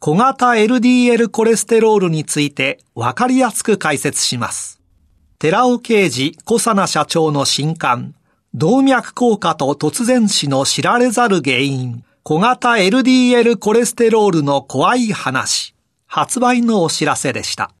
小型 LDL コレステロールについてわかりやすく解説します。寺尾啓治小佐奈社長の新刊、動脈硬化と突然死の知られざる原因、小型 LDL コレステロールの怖い話、発売のお知らせでした。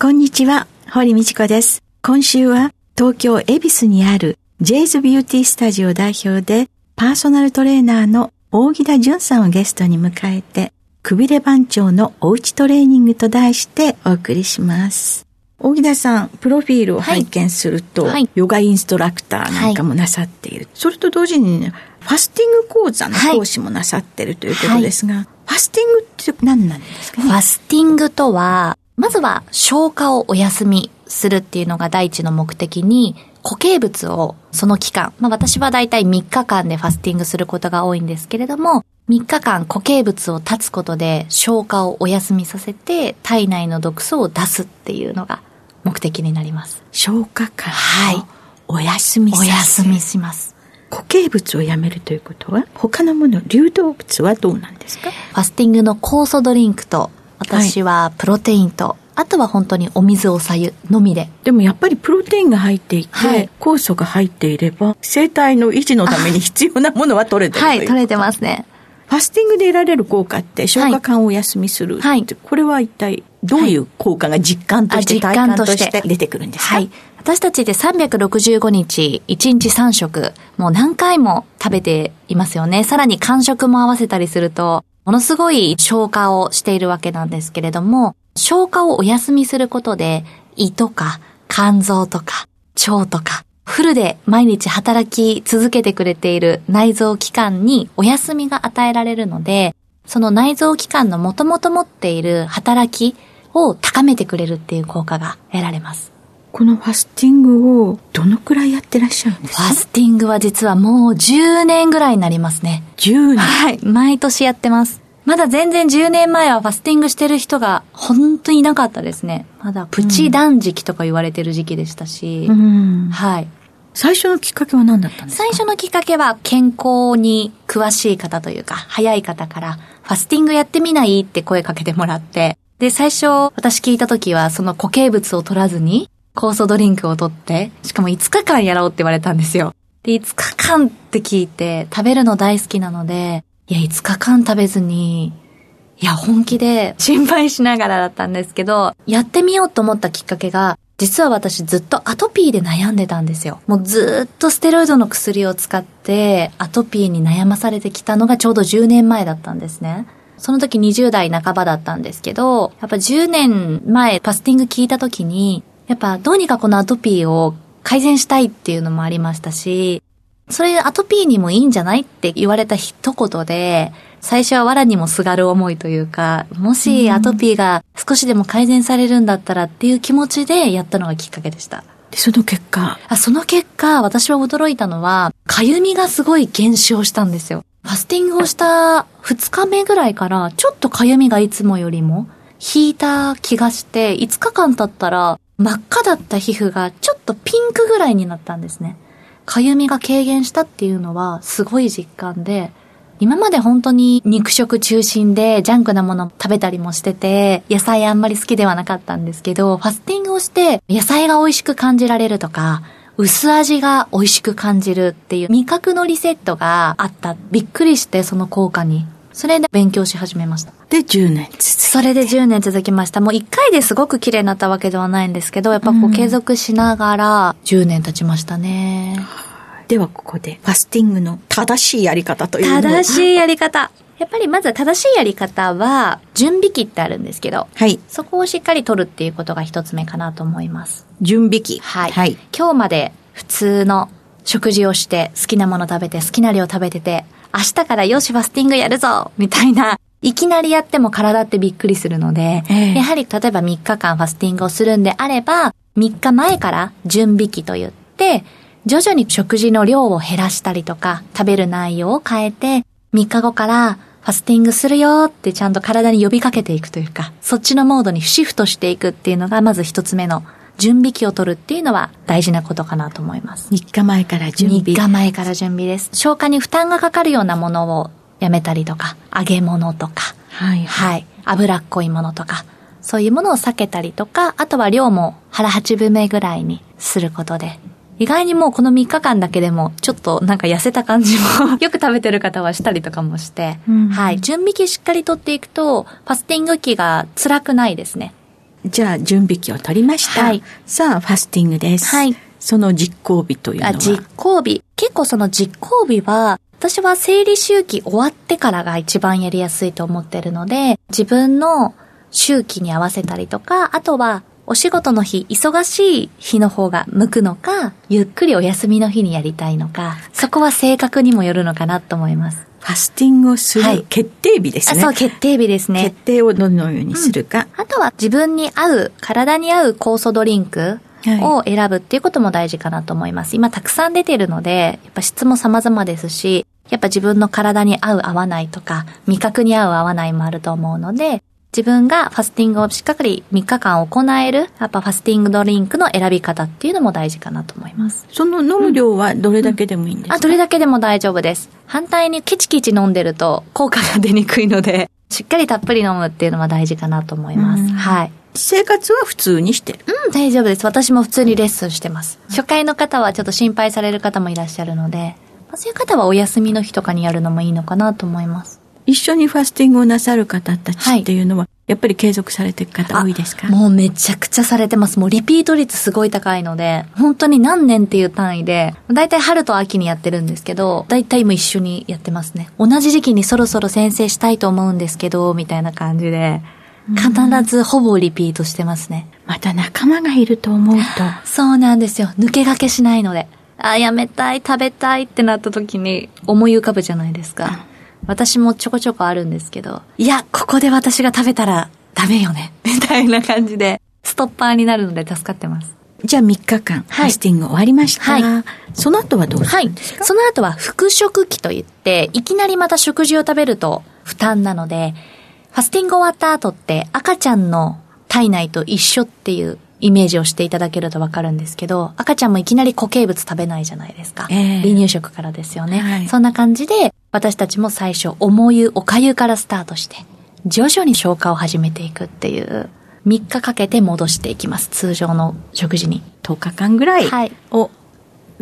こんにちは、堀道子です。今週は東京恵比寿にあるジェイズビューティースタジオ代表でパーソナルトレーナーの大木田淳さんをゲストに迎えて、くびれ番長のおうちトレーニングと題してお送りします。大木田さん、プロフィールを拝見すると、はい、ヨガインストラクターなんかもなさっている。はい、それと同時に、ね、ファスティング講座の講師もなさっているということですが、はい、ファスティングって何なんですかね？ファスティングとは、まずは消化をお休みするっていうのが第一の目的に、固形物をその期間、まあ私はだいたい3日間でファスティングすることが多いんですけれども、3日間固形物を断つことで消化をお休みさせて体内の毒素を出すっていうのが目的になります。消化管はいお休みお休みします。固形物をやめるということは他のもの、流動物はどうなんですか？ファスティングの酵素ドリンクと私はプロテインと、はい、あとは本当にお水おさゆのみで。でもやっぱりプロテインが入っていて、はい、酵素が入っていれば、生体の維持のために必要なものは取れてるはい、取れてますね。ファスティングで得られる効果って消化管をお休みする、はい、これは一体どういう効果が実感として、体感として出てくるんですか、はい、私たちで365日、1日3食、もう何回も食べていますよね。さらに間食も合わせたりすると、ものすごい消化をしているわけなんですけれども、消化をお休みすることで、胃とか肝臓とか腸とか、フルで毎日働き続けてくれている内臓器官にお休みが与えられるので、その内臓器官のもともと持っている働きを高めてくれるっていう効果が得られます。このファスティングをどのくらいやってらっしゃるんですか？ファスティングは実はもう10年ぐらいになりますね。10年はい。毎年やってます。まだ全然10年前はファスティングしてる人が本当にいなかったですね。まだプチ断食とか言われてる時期でしたし。うん、はい。最初のきっかけは何だったんですか？最初のきっかけは健康に詳しい方というか、早い方から、ファスティングやってみない？って声かけてもらって、で、最初私聞いた時はその固形物を取らずに、酵素ドリンクを取って、しかも5日間やろうって言われたんですよ。で、5日間って聞いて、食べるの大好きなので、いや、5日間食べずに、いや、本気で心配しながらだったんですけど、やってみようと思ったきっかけが、実は私ずっとアトピーで悩んでたんですよ。もうずっとステロイドの薬を使ってアトピーに悩まされてきたのがちょうど10年前だったんですね。その時20代半ばだったんですけど、やっぱ10年前パスティング聞いた時に、やっぱどうにかこのアトピーを改善したいっていうのもありましたし、それアトピーにもいいんじゃないって言われた一言で、最初は藁にもすがる思いというか、もしアトピーが少しでも改善されるんだったらっていう気持ちでやったのがきっかけでした。で、その結果？あその結果、私は驚いたのは、かゆみがすごい減少したんですよ。ファスティングをした2日目ぐらいから、ちょっとかゆみがいつもよりも引いた気がして、5日間経ったら、真っ赤だった皮膚がちょっとピンクぐらいになったんですね。かゆみが軽減したっていうのはすごい実感で、今まで本当に肉食中心でジャンクなもの食べたりもしてて、野菜あんまり好きではなかったんですけど、ファスティングをして野菜が美味しく感じられるとか、薄味が美味しく感じるっていう味覚のリセットがあった。びっくりしてその効果に。それで勉強し始めました。で、10年それで10年続きました。もう1回ですごく綺麗になったわけではないんですけど、やっぱこう継続しながら10年経ちましたね。ではここでファスティングの正しいやり方というのを正しいやり方。やっぱりまず正しいやり方は、準備期ってあるんですけど、はい。そこをしっかり取るっていうことが一つ目かなと思います。準備期。はい。はい。今日まで普通の食事をして、好きなもの食べて、好きな量食べてて、明日からよしファスティングやるぞみたいな、いきなりやっても体ってびっくりするので、ええ。やはり例えば3日間ファスティングをするんであれば、3日前から準備期と言って、徐々に食事の量を減らしたりとか、食べる内容を変えて、3日後からファスティングするよってちゃんと体に呼びかけていくというか、そっちのモードにシフトしていくっていうのがまず一つ目の準備期を取るっていうのは大事なことかなと思います。3日前から準備。3日前から準備です。消化に負担がかかるようなものをやめたりとか、揚げ物とか、はい。はい、脂っこいものとか、そういうものを避けたりとか、あとは量も腹8分目ぐらいにすることで、意外にもうこの3日間だけでも、ちょっとなんか痩せた感じも、よく食べてる方はしたりとかもして、うんはい、準備期しっかりとっていくと、ファスティング期が辛くないですね。じゃあ、準備期を取りました。はいさあ、ファスティングです。はいその実行日というのは？あ、実行日。結構その実行日は、私は生理周期終わってからが一番やりやすいと思ってるので、自分の周期に合わせたりとか、あとはお仕事の日、忙しい日の方が向くのか、ゆっくりお休みの日にやりたいのか、そこは性格にもよるのかなと思います。ファスティングをすはいる決定日ですあ、ね。そう、決定日ですね決。定をどのようにするか。あとは自分に合う、体に合う酵素ドリンクを選ぶっていうことも大事かなと思います。今たくさん出てるので、やっぱ質も様々ですし、やっぱ自分の体に合う合わないとか、味覚に合う合わないもあると思うので、自分がファスティングをしっかり3日間行える、やっぱファスティングドリンクの選び方っていうのも大事かなと思います。その飲む量はどれだけでもいいんですか、あ、どれだけでも大丈夫です。反対にケチケチ飲んでると効果が出にくいので、しっかりたっぷり飲むっていうのは大事かなと思います。うんはい。生活は普通にしてる？うん、大丈夫です。私も普通にレッスンしてます。初回の方はちょっと心配される方もいらっしゃるので、まあそういう方はお休みの日とかにやるのもいいのかなと思います。一緒にファスティングをなさる方たちっていうのは、やっぱり継続されていく方多いですか？もうめちゃくちゃされてます。もうリピート率すごい高いので、本当に何年っていう単位で、だいたい春と秋にやってるんですけど、だいたいも一緒にやってますね。同じ時期にそろそろ先生したいと思うんですけど、みたいな感じで、必ずほぼリピートしてますね。また仲間がいると思うと、そうなんですよ。抜け駆けしないので。あ、やめたい、食べたいってなった時に思い浮かぶじゃないですか。私もちょこちょこあるんですけど、いや、ここで私が食べたらダメよね。みたいな感じで、ストッパーになるので助かってます。じゃあ3日間、ファスティング終わりました。はその後はどうすはい。その後は復食期といって、いきなりまた食事を食べると負担なので、ファスティング終わった後って赤ちゃんの体内と一緒っていうイメージをしていただけるとわかるんですけど、赤ちゃんもいきなり固形物食べないじゃないですか。ええ離乳食からですよね、はいそんな感じで、私たちも最初、重湯、おかゆからスタートして、徐々に消化を始めていくっていう、3日かけて戻していきます。通常の食事に。10日間ぐらいはいを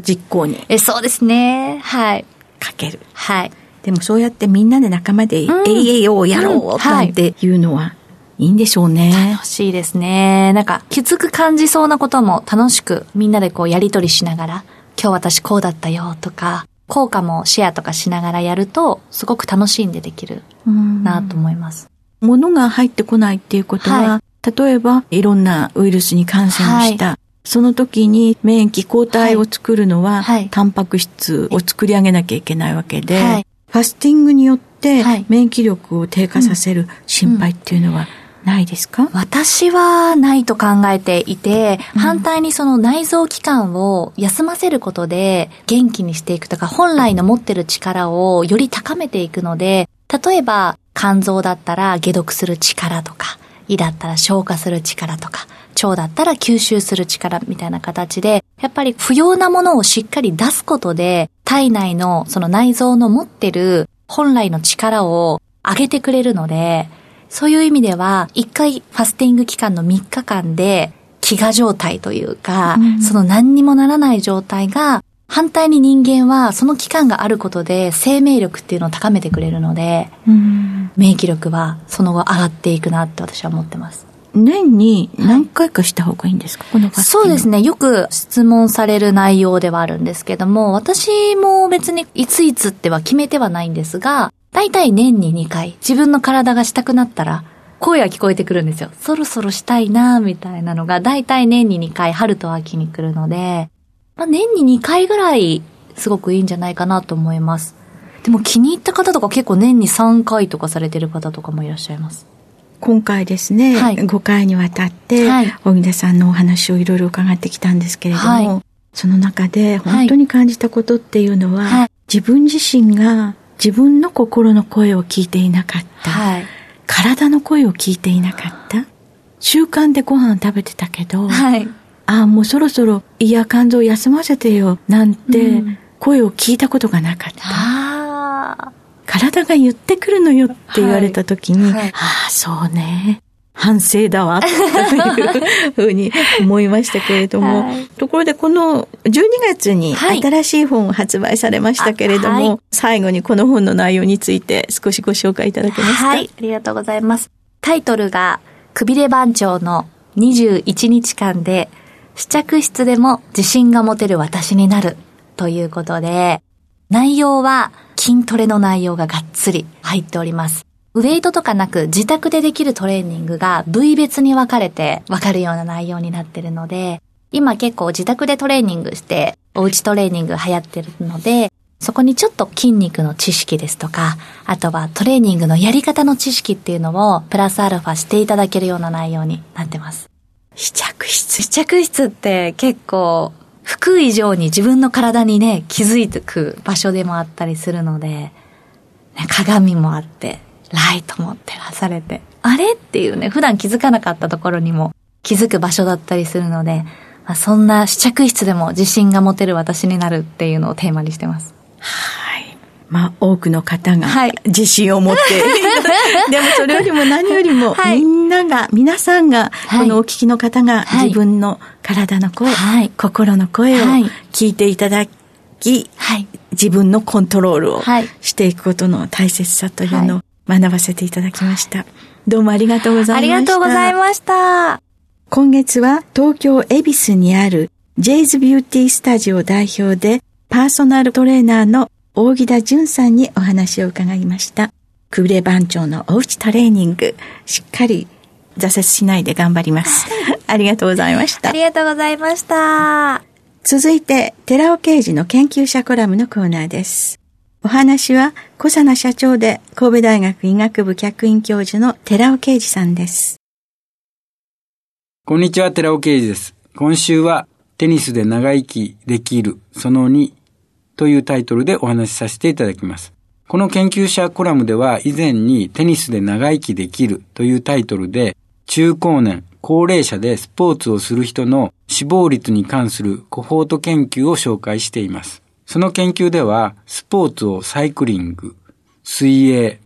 実行にえ、そうですね。はい。かける。はい。でもそうやってみんなで仲間で、うんえいえいをやろうなんていうのはいいんでしょうね。楽しいですね。なんか、きつく感じそうなことも楽しくみんなでこうやりとりしながら、今日私こうだったよとか、効果もシェアとかしながらやると、すごく楽しんでできるなと思います。物が入ってこないっていうことは、は例えばいろんなウイルスに感染した、その時に免疫抗体を作るのは、はい。はい。タンパク質を作り上げなきゃいけないわけで、はい。ファスティングによってはい。免疫力を低下させる心配っていうのはないですか、私はないと考えていて、反対にその内臓器官を休ませることで元気にしていくとか、本来の持ってる力をより高めていくので、例えば肝臓だったら解毒する力とか、胃だったら消化する力とか、腸だったら吸収する力みたいな形で、やっぱり不要なものをしっかり出すことで、体内のその内臓の持ってる本来の力を上げてくれるので、そういう意味では、一回ファスティング期間の3日間で、飢餓状態というか、うん。その何にもならない状態が、反対に人間はその期間があることで生命力っていうのを高めてくれるので、免疫力はその後上がっていくなって私は思ってます。年に何回かした方がいいんですか、このそうですね。よく質問される内容ではあるんですけども、私も別にいついつっては決めてはないんですが、大体年に2回、自分の体がしたくなったら、声が聞こえてくるんですよ。そろそろしたいなみたいなのが、大体年に2回、春と秋に来るので、まあ、年に2回ぐらい、すごくいいんじゃないかなと思います。でも気に入った方とか結構年に3回とかされてる方とかもいらっしゃいます。今回ですね、はい、5回にわたって、はい、小木田さんのお話をいろいろ伺ってきたんですけれども、はい、その中で本当に感じたことっていうのは、はい、自分自身が自分の心の声を聞いていなかった、はい、体の声を聞いていなかった。習慣でご飯食べてたけど、はい、ああもうそろそろ胃や肝臓休ませてよなんて声を聞いたことがなかった。うん体が言ってくるのよって言われた時に、はい。はい、ああ、そうね。反省だわ、というふうに思いましたけれども、はい、ところでこの12月に新しい本を発売されましたけれども、はい、最後にこの本の内容について少しご紹介いただけますか？はい、ありがとうございます。タイトルが、くびれ番長の21日間で、試着室でも自信が持てる私になるということで、内容は筋トレの内容ががっつり入っております。ウェイトとかなく自宅でできるトレーニングが部位別に分かれて分かるような内容になってるので、今結構自宅でトレーニングしておうちトレーニング流行ってるので、そこにちょっと筋肉の知識ですとか、あとはトレーニングのやり方の知識っていうのをプラスアルファしていただけるような内容になってます。試着室？試着室って結構服以上に自分の体にね、気づいてく場所でもあったりするので、ね、鏡もあって、ライトも照らされて、あれっていうね、普段気づかなかったところにも気づく場所だったりするので、まあ、そんな試着室でも自信が持てる私になるっていうのをテーマにしてます。はい。まあ、多くの方が自信を持って、はい、でもそれよりも何よりも、みんなが、皆さんが、このお聞きの方が自分の体の声、はい、心の声を聞いていただき、はい、自分のコントロールをしていくことの大切さというのを学ばせていただきました。どうもありがとうございました。ありがとうございました。今月は東京恵比寿にあるジェイズビューティースタジオ代表でパーソナルトレーナーの大木田淳さんにお話を伺いました。くびれ番長のおうちトレーニング、しっかり挫折しないで頑張ります。ありがとうございました。ありがとうございました。続いて、寺尾刑事の研究者コラムのコーナーです。お話は、小佐奈社長で神戸大学医学部客員教授の寺尾啓二さんです。こんにちは、寺尾啓二です。今週は、テニスで長生きできる、その2というタイトルでお話しさせていただきます。この研究者コラムでは以前にテニスで長生きできるというタイトルで中高年、高齢者でスポーツをする人の死亡率に関するコホート研究を紹介しています。その研究では、スポーツをサイクリング、水泳、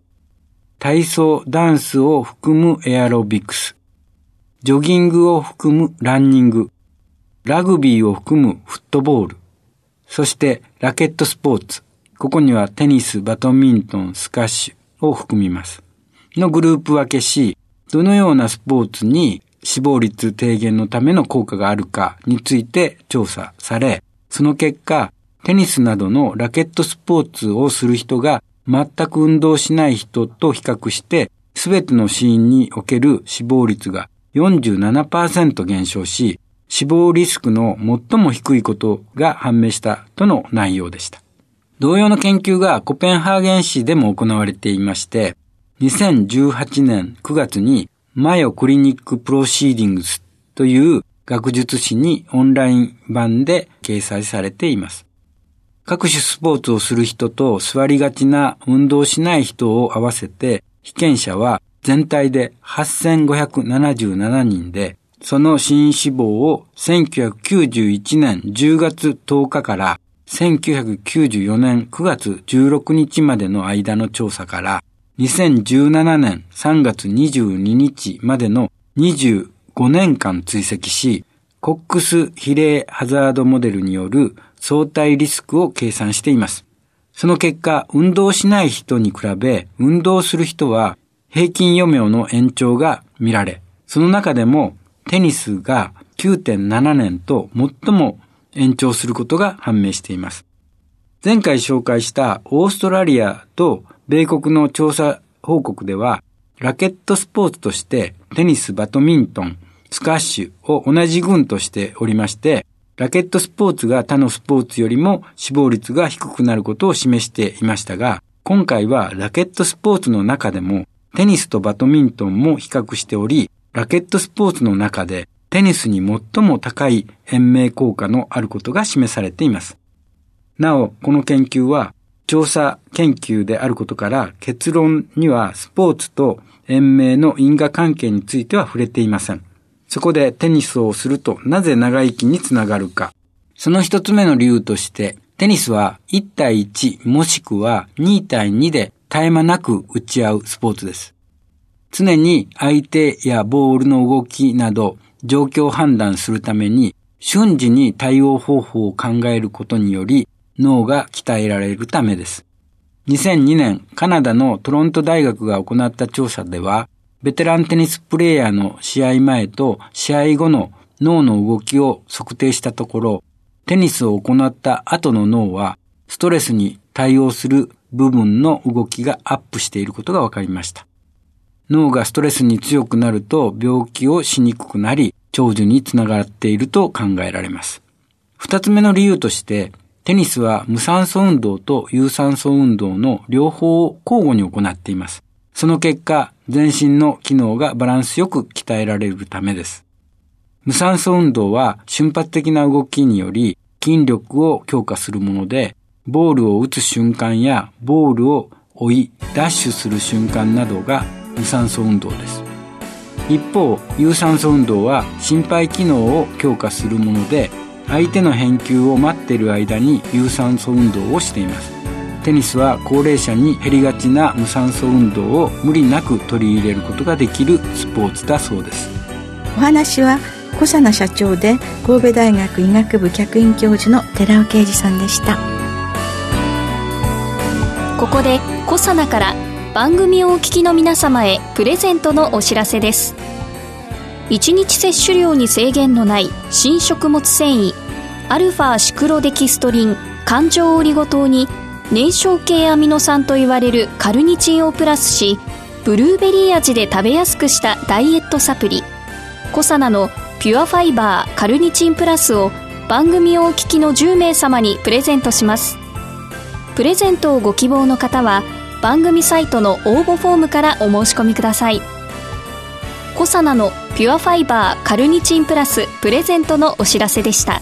体操、ダンスを含むエアロビクス、ジョギングを含むランニング、ラグビーを含むフットボール、そしてラケットスポーツ、ここにはテニス、バドミントン、スカッシュを含みます。のグループ分けし、どのようなスポーツに死亡率低減のための効果があるかについて調査され、その結果、テニスなどのラケットスポーツをする人が全く運動しない人と比較して、すべての死因における死亡率が47%減少し、死亡リスクの最も低いことが判明したとの内容でした。同様の研究がコペンハーゲン市でも行われていまして、2018年9月に Mayo Clinic Proceedingsという学術誌にオンライン版で掲載されています。各種スポーツをする人と座りがちな運動しない人を合わせて被験者は全体で8577人で、その死因死亡を1991年10月10日から1994年9月16日までの間の調査から2017年3月22日までの25年間追跡し、コックス比例ハザードモデルによる相対リスクを計算しています。その結果、運動しない人に比べ、運動する人は平均余命の延長が見られ、その中でもテニスが9.7年と最も延長することが判明しています。前回紹介したオーストラリアと米国の調査報告では、ラケットスポーツとしてテニス、バドミントン、スカッシュを同じ群としておりまして、ラケットスポーツが他のスポーツよりも死亡率が低くなることを示していましたが、今回はラケットスポーツの中でもテニスとバドミントンも比較しており、ラケットスポーツの中でテニスに最も高い延命効果のあることが示されています。なお、この研究は調査研究であることから結論にはスポーツと延命の因果関係については触れていません。そこでテニスをするとなぜ長生きにつながるか。その一つ目の理由として、テニスは1対1もしくは2対2で絶え間なく打ち合うスポーツです。常に相手やボールの動きなど状況を判断するために瞬時に対応方法を考えることにより脳が鍛えられるためです。2002年カナダのトロント大学が行った調査ではベテランテニスプレーヤーの試合前と試合後の脳の動きを測定したところ、テニスを行った後の脳は、ストレスに対応する部分の動きがアップしていることが分かりました。脳がストレスに強くなると病気をしにくくなり、長寿につながっていると考えられます。二つ目の理由として、テニスは無酸素運動と有酸素運動の両方を交互に行っています。その結果、全身の機能がバランスよく鍛えられるためです。無酸素運動は瞬発的な動きにより筋力を強化するもので、ボールを打つ瞬間やボールを追い、ダッシュする瞬間などが無酸素運動です。一方、有酸素運動は心肺機能を強化するもので、相手の返球を待っている間に有酸素運動をしています。テニスは高齢者に減りがちな無酸素運動を無理なく取り入れることができるスポーツだそうです。お話は小佐奈社長で神戸大学医学部客員教授の寺尾啓二さんでした。ここで小佐奈から番組をお聞きの皆様へプレゼントのお知らせです。1日摂取量に制限のない新食物繊維アルファシクロデキストリン環状オリゴ糖に燃焼系アミノ酸と言われるカルニチンをプラスしブルーベリー味で食べやすくしたダイエットサプリ。コサナのピュアファイバーカルニチンプラスを番組をお聞きの10名様にプレゼントします。プレゼントをご希望の方は番組サイトの応募フォームからお申し込みください。コサナのピュアファイバーカルニチンプラスプレゼントのお知らせでした。